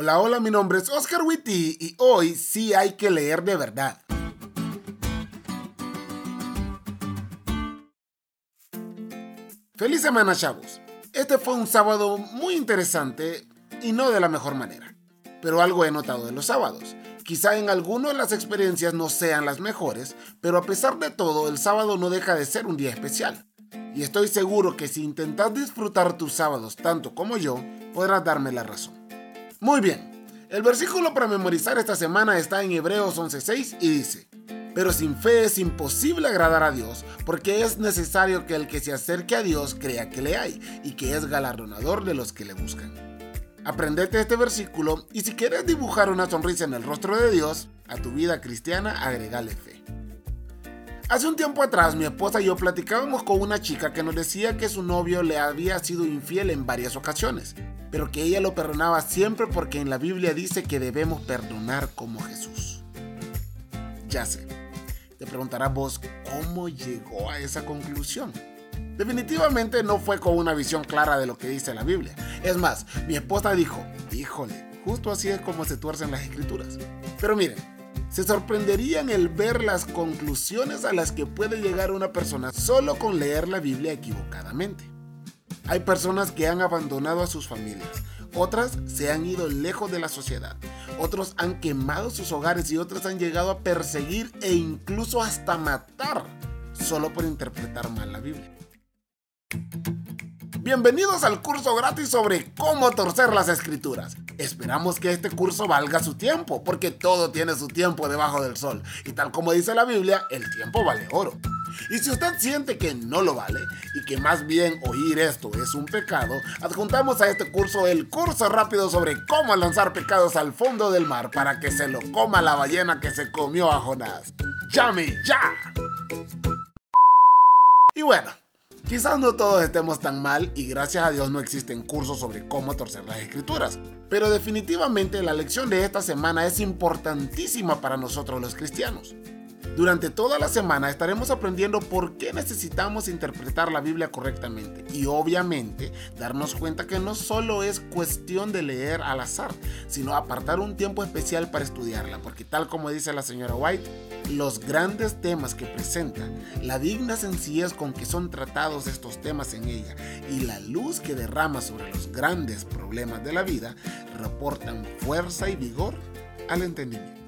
Hola, hola, mi nombre es Oscar Witty y hoy sí hay que leer de verdad. Feliz semana, chavos. Este fue un sábado muy interesante y no de la mejor manera. Pero algo he notado de los sábados. Quizá en algunos las experiencias no sean las mejores, pero a pesar de todo, el sábado no deja de ser un día especial. Y estoy seguro que si intentas disfrutar tus sábados tanto como yo, podrás darme la razón. Muy bien, el versículo para memorizar esta semana está en Hebreos 11:6 y dice, pero sin fe es imposible agradar a Dios, porque es necesario que el que se acerque a Dios crea que le hay y que es galardonador de los que le buscan. Aprendete este versículo y si quieres dibujar una sonrisa en el rostro de Dios, a tu vida cristiana agregale fe. Hace un tiempo atrás mi esposa y yo platicábamos con una chica que nos decía que su novio le había sido infiel en varias ocasiones, pero que ella lo perdonaba siempre porque en la Biblia dice que debemos perdonar como Jesús. Ya sé, te preguntarás vos cómo llegó a esa conclusión. Definitivamente no fue con una visión clara de lo que dice la Biblia. Es más, mi esposa dijo, híjole, justo así es como se tuercen las escrituras. Pero miren, se sorprenderían el ver las conclusiones a las que puede llegar una persona solo con leer la Biblia equivocadamente. Hay personas que han abandonado a sus familias, otras se han ido lejos de la sociedad, otros han quemado sus hogares y otros han llegado a perseguir e incluso hasta matar solo por interpretar mal la Biblia. Bienvenidos al curso gratis sobre cómo torcer las escrituras. Esperamos que este curso valga su tiempo, porque todo tiene su tiempo debajo del sol. Y tal como dice la Biblia, el tiempo vale oro. Y si usted siente que no lo vale y que más bien oír esto es un pecado, adjuntamos a este curso el curso rápido sobre cómo lanzar pecados al fondo del mar para que se lo coma la ballena que se comió a Jonás. ¡Llame ya! Y bueno, Quizás no todos estemos tan mal y gracias a Dios no existen cursos sobre cómo torcer las escrituras, pero definitivamente la lección de esta semana es importantísima para nosotros los cristianos. Durante toda la semana estaremos aprendiendo por qué necesitamos interpretar la Biblia correctamente y obviamente darnos cuenta que no solo es cuestión de leer al azar, sino apartar un tiempo especial para estudiarla, porque tal como dice la señora White, los grandes temas que presenta, la digna sencillez con que son tratados estos temas en ella y la luz que derrama sobre los grandes problemas de la vida reportan fuerza y vigor al entendimiento.